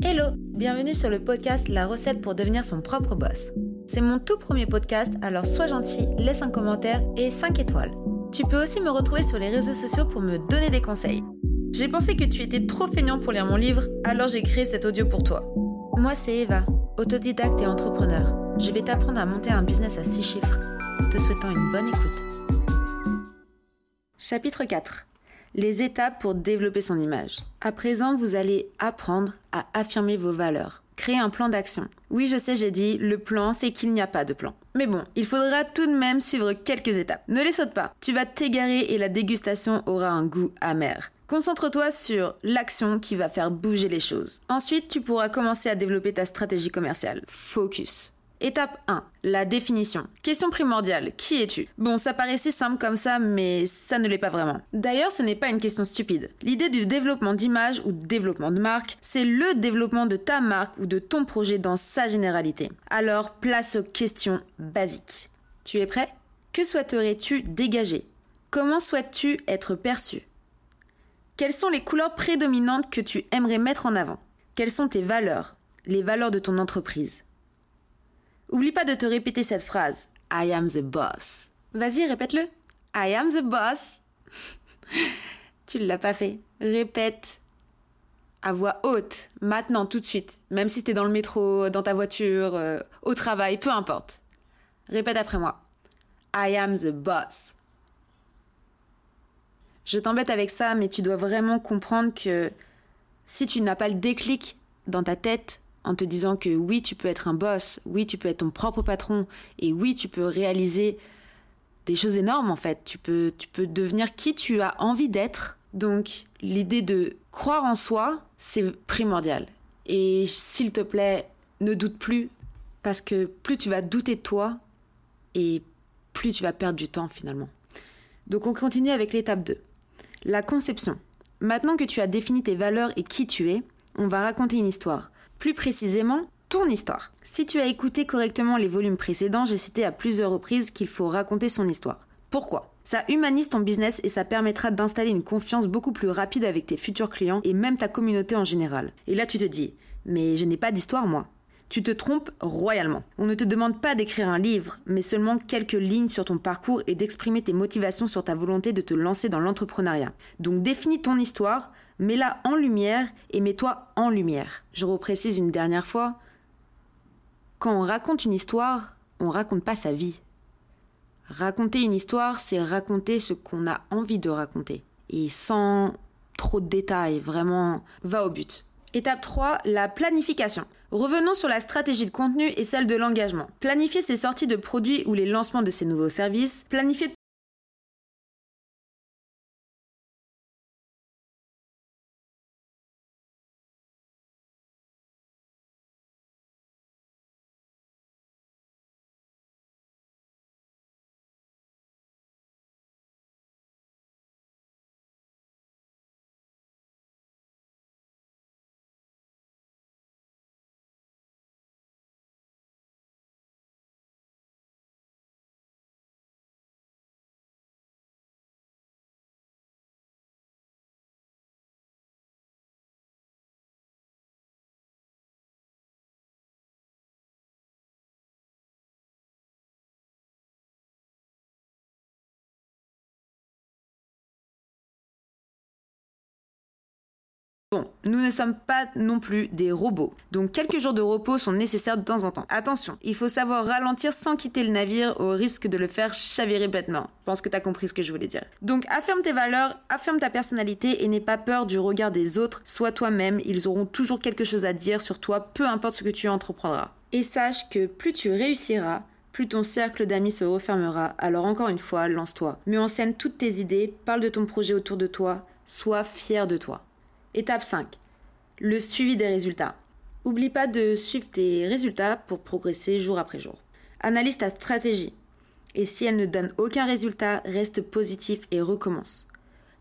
Hello, bienvenue sur le podcast La recette pour devenir son propre boss. C'est mon tout premier podcast, alors sois gentil, laisse un commentaire et 5 étoiles. Tu peux aussi me retrouver sur les réseaux sociaux pour me donner des conseils. J'ai pensé que tu étais trop feignant pour lire mon livre, alors j'ai créé cet audio pour toi. Moi c'est Eva, autodidacte et entrepreneur. Je vais t'apprendre à monter un business à 6 chiffres. Te souhaitant une bonne écoute. Chapitre 4 les étapes pour développer son image. À présent, vous allez apprendre à affirmer vos valeurs. Créer un plan d'action. Oui, je sais, j'ai dit, le plan, c'est qu'il n'y a pas de plan. Mais bon, il faudra tout de même suivre quelques étapes. Ne les saute pas. Tu vas t'égarer et la dégustation aura un goût amer. Concentre-toi sur l'action qui va faire bouger les choses. Ensuite, tu pourras commencer à développer ta stratégie commerciale. Focus. Étape 1. La définition. Question primordiale. Qui es-tu? Bon, ça paraît si simple comme ça, mais ça ne l'est pas vraiment. D'ailleurs, ce n'est pas une question stupide. L'idée du développement d'image ou développement de marque, c'est le développement de ta marque ou de ton projet dans sa généralité. Alors, place aux questions basiques. Tu es prêt? Que souhaiterais-tu dégager? Comment souhaites-tu être perçu? Quelles sont les couleurs prédominantes que tu aimerais mettre en avant? Quelles sont tes valeurs? Les valeurs de ton entreprise? Oublie pas de te répéter cette phrase. I am the boss. Vas-y, répète-le. I am the boss. tu ne l'as pas fait. Répète à voix haute, maintenant, tout de suite. Même si tu es dans le métro, dans ta voiture, euh, au travail, peu importe. Répète après moi. I am the boss. Je t'embête avec ça, mais tu dois vraiment comprendre que si tu n'as pas le déclic dans ta tête, en te disant que oui, tu peux être un boss, oui, tu peux être ton propre patron, et oui, tu peux réaliser des choses énormes en fait. Tu peux, tu peux devenir qui tu as envie d'être. Donc, l'idée de croire en soi, c'est primordial. Et s'il te plaît, ne doute plus, parce que plus tu vas douter de toi, et plus tu vas perdre du temps finalement. Donc, on continue avec l'étape 2. La conception. Maintenant que tu as défini tes valeurs et qui tu es, on va raconter une histoire. Plus précisément, ton histoire. Si tu as écouté correctement les volumes précédents, j'ai cité à plusieurs reprises qu'il faut raconter son histoire. Pourquoi? Ça humanise ton business et ça permettra d'installer une confiance beaucoup plus rapide avec tes futurs clients et même ta communauté en général. Et là tu te dis, mais je n'ai pas d'histoire moi. Tu te trompes royalement. On ne te demande pas d'écrire un livre, mais seulement quelques lignes sur ton parcours et d'exprimer tes motivations sur ta volonté de te lancer dans l'entrepreneuriat. Donc définis ton histoire, mets-la en lumière et mets-toi en lumière. Je reprécise une dernière fois, quand on raconte une histoire, on raconte pas sa vie. Raconter une histoire, c'est raconter ce qu'on a envie de raconter. Et sans trop de détails, vraiment, va au but. Étape 3, la planification. Revenons sur la stratégie de contenu et celle de l'engagement. Planifier ses sorties de produits ou les lancements de ses nouveaux services, planifier nous ne sommes pas non plus des robots, donc quelques jours de repos sont nécessaires de temps en temps. Attention, il faut savoir ralentir sans quitter le navire au risque de le faire chavirer bêtement. Je pense que tu as compris ce que je voulais dire. Donc affirme tes valeurs, affirme ta personnalité et n'aie pas peur du regard des autres, sois toi-même, ils auront toujours quelque chose à dire sur toi, peu importe ce que tu entreprendras. Et sache que plus tu réussiras, plus ton cercle d'amis se refermera, alors encore une fois, lance-toi. Mets en scène toutes tes idées, parle de ton projet autour de toi, sois fier de toi. Étape 5. Le suivi des résultats. Oublie pas de suivre tes résultats pour progresser jour après jour. Analyse ta stratégie. Et si elle ne donne aucun résultat, reste positif et recommence.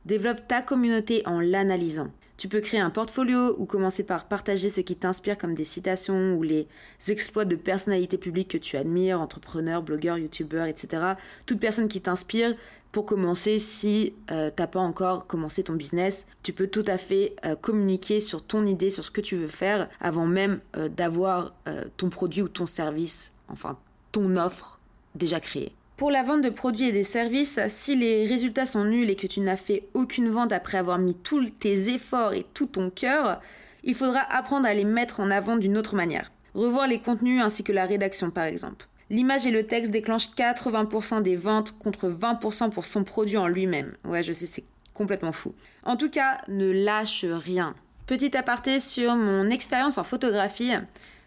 Développe ta communauté en l'analysant. Tu peux créer un portfolio ou commencer par partager ce qui t'inspire comme des citations ou les exploits de personnalités publiques que tu admires, entrepreneurs, blogueurs, youtubeurs, etc. Toute personne qui t'inspire, Pour commencer, si euh, t'as pas encore commencé ton business, tu peux tout à fait euh, communiquer sur ton idée, sur ce que tu veux faire, avant même euh, d'avoir ton produit ou ton service, enfin ton offre déjà créée. Pour la vente de produits et des services, si les résultats sont nuls et que tu n'as fait aucune vente après avoir mis tous tes efforts et tout ton cœur, il faudra apprendre à les mettre en avant d'une autre manière. Revoir les contenus ainsi que la rédaction par exemple. L'image et le texte déclenchent 80% des ventes contre 20% pour son produit en lui-même. Ouais, je sais, c'est complètement fou. En tout cas, ne lâche rien. Petit aparté sur mon expérience en photographie.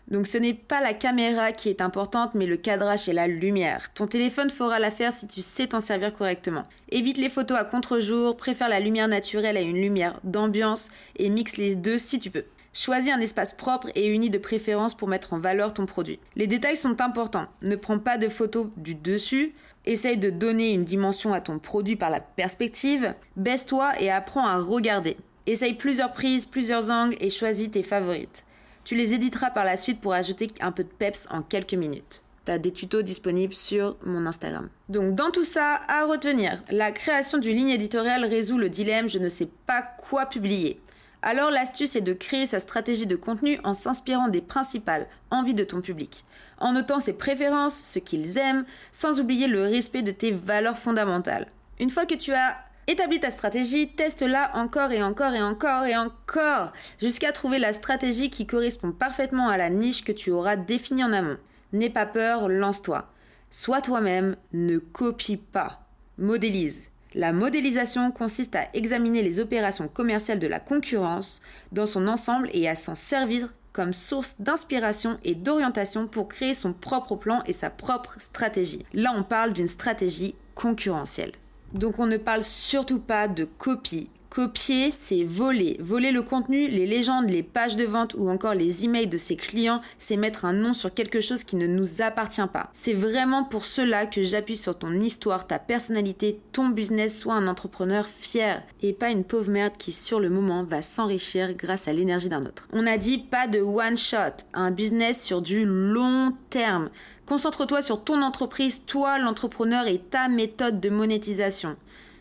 Donc ce n'est pas la caméra qui est importante, mais le cadrage et la lumière. Ton téléphone fera l'affaire si tu sais t'en servir correctement. Évite les photos à contre-jour, préfère la lumière naturelle à une lumière d'ambiance et mixe les deux si tu peux. Choisis un espace propre et uni de préférence pour mettre en valeur ton produit. Les détails sont importants. Ne prends pas de photos du dessus. Essaye de donner une dimension à ton produit par la perspective. Baisse-toi et apprends à regarder. Essaye plusieurs prises, plusieurs angles et choisis tes favorites. Tu les éditeras par la suite pour ajouter un peu de peps en quelques minutes. Tu as des tutos disponibles sur mon Instagram. Donc dans tout ça, à retenir, la création d'une ligne éditoriale résout le dilemme je ne sais pas quoi publier. Alors l'astuce est de créer sa stratégie de contenu en s'inspirant des principales envies de ton public, en notant ses préférences, ce qu'ils aiment, sans oublier le respect de tes valeurs fondamentales. Une fois que tu as établi ta stratégie, teste-la encore et encore et encore et encore, jusqu'à trouver la stratégie qui correspond parfaitement à la niche que tu auras définie en amont. N'aie pas peur, lance-toi. Sois toi-même, ne copie pas, modélise. La modélisation consiste à examiner les opérations commerciales de la concurrence dans son ensemble et à s'en servir comme source d'inspiration et d'orientation pour créer son propre plan et sa propre stratégie. Là, on parle d'une stratégie concurrentielle. Donc on ne parle surtout pas de copie, Copier, c'est voler. Voler le contenu, les légendes, les pages de vente ou encore les emails de ses clients, c'est mettre un nom sur quelque chose qui ne nous appartient pas. C'est vraiment pour cela que j'appuie sur ton histoire, ta personnalité, ton business, soit un entrepreneur fier et pas une pauvre merde qui sur le moment va s'enrichir grâce à l'énergie d'un autre. On a dit pas de one shot, un business sur du long terme. Concentre-toi sur ton entreprise, toi l'entrepreneur et ta méthode de monétisation.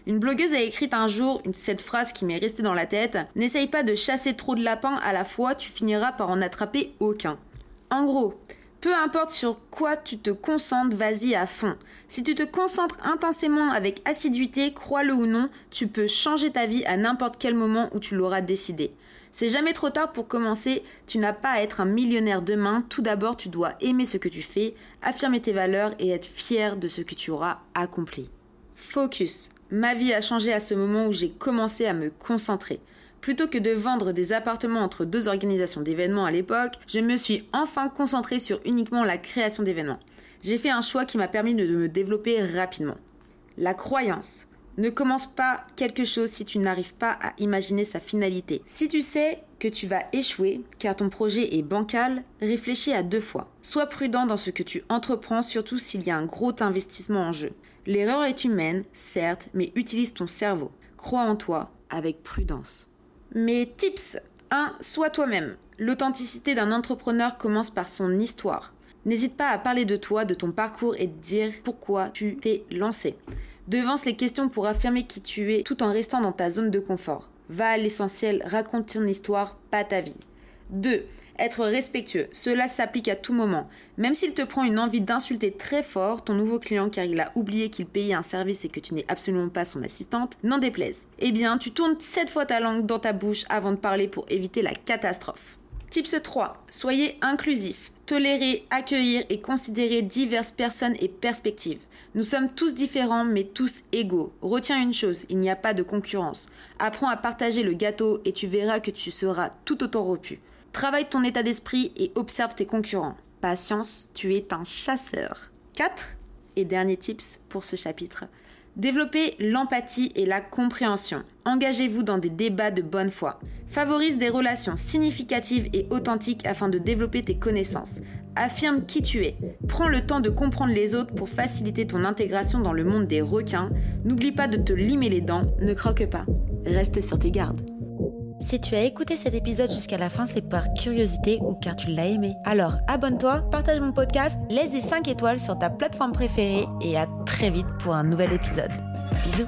Une blogueuse a écrit un jour cette phrase qui m'est restée dans la tête N'essaye pas de chasser trop de lapins à la fois, tu finiras par en attraper aucun. En gros, peu importe sur quoi tu te concentres, vas-y à fond. Si tu te concentres intensément avec assiduité, crois-le ou non, tu peux changer ta vie à n'importe quel moment où tu l'auras décidé. C'est jamais trop tard pour commencer, tu n'as pas à être un millionnaire demain, tout d'abord tu dois aimer ce que tu fais, affirmer tes valeurs et être fier de ce que tu auras accompli. Focus. Ma vie a changé à ce moment où j'ai commencé à me concentrer. Plutôt que de vendre des appartements entre deux organisations d'événements à l'époque, je me suis enfin concentrée sur uniquement la création d'événements. J'ai fait un choix qui m'a permis de me développer rapidement. La croyance. Ne commence pas quelque chose si tu n'arrives pas à imaginer sa finalité. Si tu sais que tu vas échouer car ton projet est bancal, réfléchis à deux fois. Sois prudent dans ce que tu entreprends, surtout s'il y a un gros investissement en jeu. L'erreur est humaine, certes, mais utilise ton cerveau. Crois en toi avec prudence. Mes tips 1. Sois toi-même. L'authenticité d'un entrepreneur commence par son histoire. N'hésite pas à parler de toi, de ton parcours et de dire pourquoi tu t'es lancé. Devance les questions pour affirmer qui tu es tout en restant dans ta zone de confort. Va à l'essentiel, raconte ton histoire, pas ta vie. 2. Être respectueux. Cela s'applique à tout moment. Même s'il te prend une envie d'insulter très fort ton nouveau client car il a oublié qu'il payait un service et que tu n'es absolument pas son assistante, n'en déplaise. Eh bien, tu tournes 7 fois ta langue dans ta bouche avant de parler pour éviter la catastrophe. Tips 3. Soyez inclusif. Tolérer, accueillir et considérer diverses personnes et perspectives. Nous sommes tous différents mais tous égaux. Retiens une chose, il n'y a pas de concurrence. Apprends à partager le gâteau et tu verras que tu seras tout autant repu. Travaille ton état d'esprit et observe tes concurrents. Patience, tu es un chasseur. 4. Et dernier tips pour ce chapitre. Développez l'empathie et la compréhension. Engagez-vous dans des débats de bonne foi. Favorise des relations significatives et authentiques afin de développer tes connaissances. Affirme qui tu es. Prends le temps de comprendre les autres pour faciliter ton intégration dans le monde des requins. N'oublie pas de te limer les dents. Ne croque pas. Reste sur tes gardes. Si tu as écouté cet épisode jusqu'à la fin, c'est par curiosité ou car tu l'as aimé. Alors abonne-toi, partage mon podcast, laisse des 5 étoiles sur ta plateforme préférée et à très vite pour un nouvel épisode. Bisous